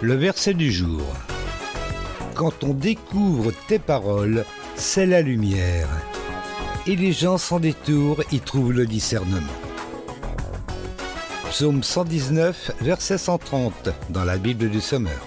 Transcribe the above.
Le verset du jour. Quand on découvre tes paroles, c'est la lumière. Et les gens sans détour y trouvent le discernement. Psaume 119, verset 130 dans la Bible du Sommeur.